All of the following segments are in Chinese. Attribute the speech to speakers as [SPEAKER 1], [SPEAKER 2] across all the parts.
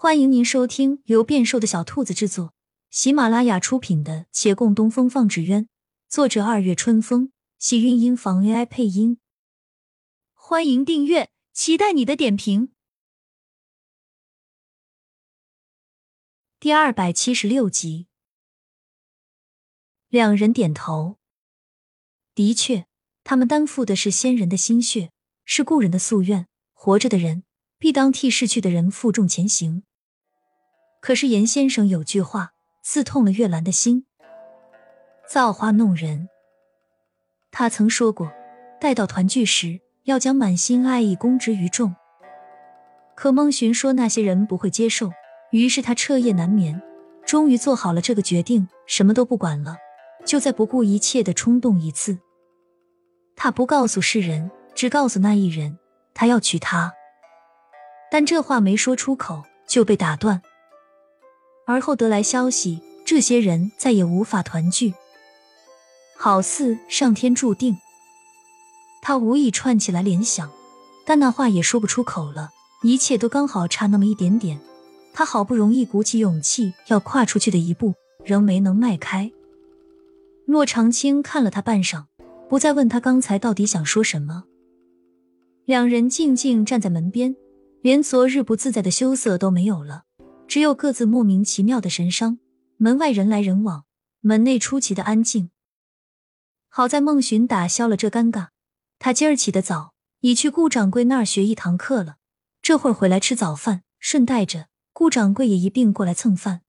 [SPEAKER 1] 欢迎您收听由变瘦的小兔子制作、喜马拉雅出品的《且共东风放纸鸢》，作者二月春风，喜韵音房 AI 配音。欢迎订阅，期待你的点评。第二百七十六集，两人点头。的确，他们担负的是先人的心血，是故人的夙愿。活着的人必当替逝去的人负重前行。可是严先生有句话刺痛了月兰的心：造化弄人。他曾说过，待到团聚时，要将满心爱意公之于众。可孟寻说那些人不会接受，于是他彻夜难眠，终于做好了这个决定，什么都不管了，就再不顾一切的冲动一次。他不告诉世人，只告诉那一人，他要娶她。但这话没说出口，就被打断。而后得来消息，这些人再也无法团聚，好似上天注定。他无意串起来联想，但那话也说不出口了。一切都刚好差那么一点点，他好不容易鼓起勇气要跨出去的一步，仍没能迈开。洛长青看了他半晌，不再问他刚才到底想说什么。两人静静站在门边，连昨日不自在的羞涩都没有了。只有各自莫名其妙的神伤，门外人来人往，门内出奇的安静。好在孟寻打消了这尴尬，他今儿起得早，已去顾掌柜那儿学一堂课了。这会儿回来吃早饭，顺带着顾掌柜也一并过来蹭饭。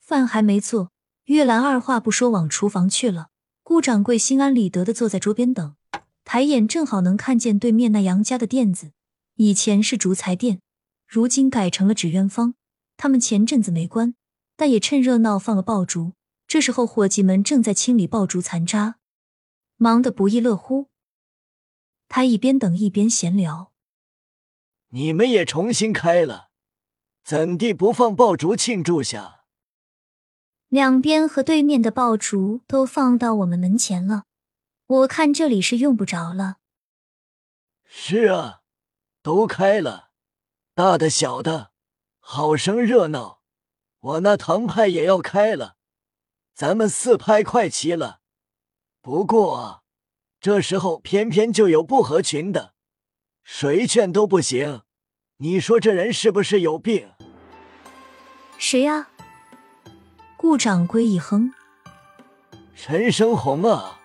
[SPEAKER 1] 饭还没做，月兰二话不说往厨房去了。顾掌柜心安理得的坐在桌边等，抬眼正好能看见对面那杨家的店子，以前是竹材店。如今改成了纸鸢坊，他们前阵子没关，但也趁热闹放了爆竹。这时候，伙计们正在清理爆竹残渣，忙得不亦乐乎。他一边等一边闲聊：“
[SPEAKER 2] 你们也重新开了，怎地不放爆竹庆祝下？”
[SPEAKER 1] 两边和对面的爆竹都放到我们门前了，我看这里是用不着了。
[SPEAKER 2] 是啊，都开了。大的小的，好生热闹！我那堂派也要开了，咱们四派快齐了。不过啊，这时候偏偏就有不合群的，谁劝都不行。你说这人是不是有病？
[SPEAKER 1] 谁呀？顾掌柜一哼：“
[SPEAKER 2] 陈生红啊，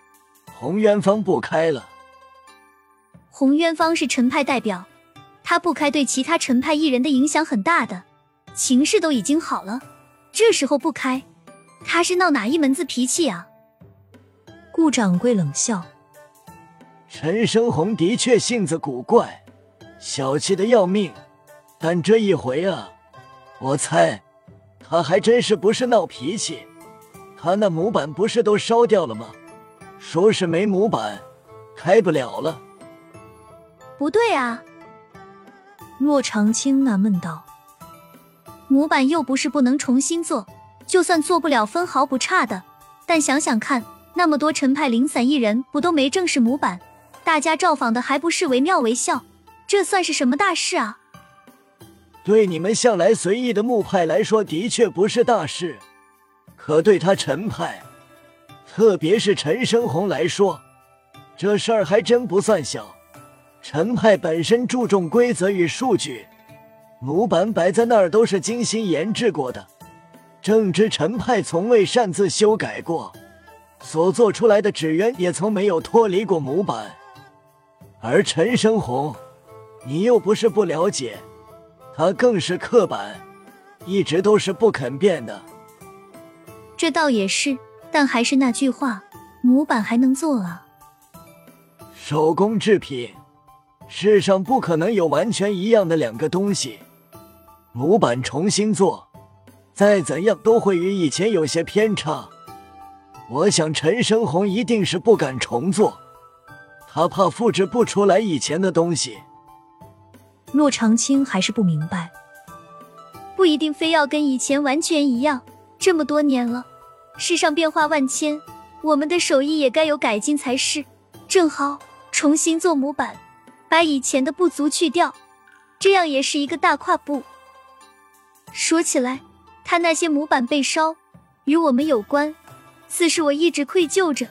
[SPEAKER 2] 红渊芳不开了。
[SPEAKER 1] 红渊芳是陈派代表。”他不开，对其他陈派艺人的影响很大的。情势都已经好了，这时候不开，他是闹哪一门子脾气啊？顾掌柜冷笑：“
[SPEAKER 2] 陈生红的确性子古怪，小气的要命。但这一回啊，我猜他还真是不是闹脾气。他那模板不是都烧掉了吗？说是没模板，开不了了。
[SPEAKER 1] 不对啊。”骆长青纳闷道：“模板又不是不能重新做，就算做不了，分毫不差的。但想想看，那么多陈派零散艺人不都没正式模板，大家照仿的还不是惟妙惟肖？这算是什么大事啊？”
[SPEAKER 2] 对你们向来随意的木派来说，的确不是大事。可对他陈派，特别是陈生红来说，这事儿还真不算小。陈派本身注重规则与数据，模板摆在那儿都是精心研制过的。正知陈派从未擅自修改过，所做出来的纸鸢也从没有脱离过模板。而陈生红，你又不是不了解，他更是刻板，一直都是不肯变的。
[SPEAKER 1] 这倒也是，但还是那句话，模板还能做啊。
[SPEAKER 2] 手工制品。世上不可能有完全一样的两个东西，模板重新做，再怎样都会与以前有些偏差。我想陈生红一定是不敢重做，他怕复制不出来以前的东西。
[SPEAKER 1] 骆长青还是不明白，不一定非要跟以前完全一样。这么多年了，世上变化万千，我们的手艺也该有改进才是。正好重新做模板。把以前的不足去掉，这样也是一个大跨步。
[SPEAKER 3] 说起来，他那些模板被烧，与我们有关，此事我一直愧疚着。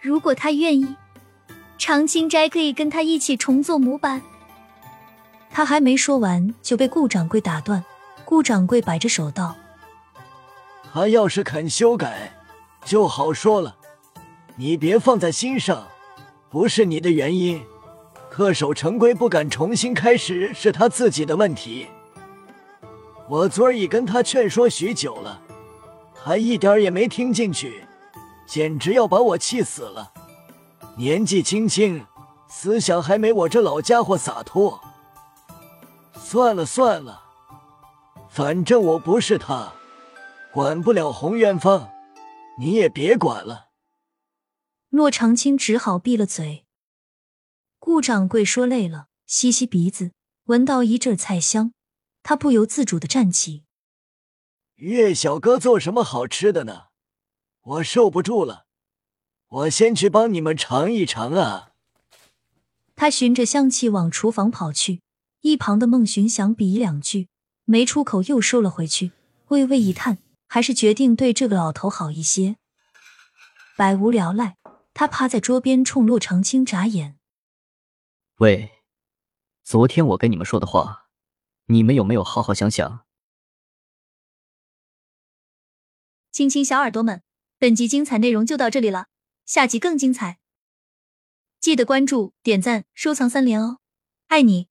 [SPEAKER 3] 如果他愿意，长青斋可以跟他一起重做模板。
[SPEAKER 1] 他还没说完，就被顾掌柜打断。顾掌柜摆着手道：“
[SPEAKER 2] 他要是肯修改，就好说了。你别放在心上，不是你的原因。恪守成规，不敢重新开始，是他自己的问题。我昨儿已跟他劝说许久了，还一点也没听进去，简直要把我气死了。年纪轻轻，思想还没我这老家伙洒脱。算了算了。”反正我不是他，管不了洪元芳，你也别管了。
[SPEAKER 1] 骆长青只好闭了嘴。顾掌柜说累了，吸吸鼻子，闻到一阵菜香，他不由自主的站起。
[SPEAKER 2] 岳小哥做什么好吃的呢？我受不住了，我先去帮你们尝一尝啊！
[SPEAKER 1] 他循着香气往厨房跑去，一旁的孟寻想比两句。没出口，又收了回去，微微一叹，还是决定对这个老头好一些。百无聊赖，他趴在桌边冲洛长青眨眼：“
[SPEAKER 4] 喂，昨天我跟你们说的话，你们有没有好好想想？”
[SPEAKER 3] 亲亲小耳朵们，本集精彩内容就到这里了，下集更精彩，记得关注、点赞、收藏三连哦，爱你！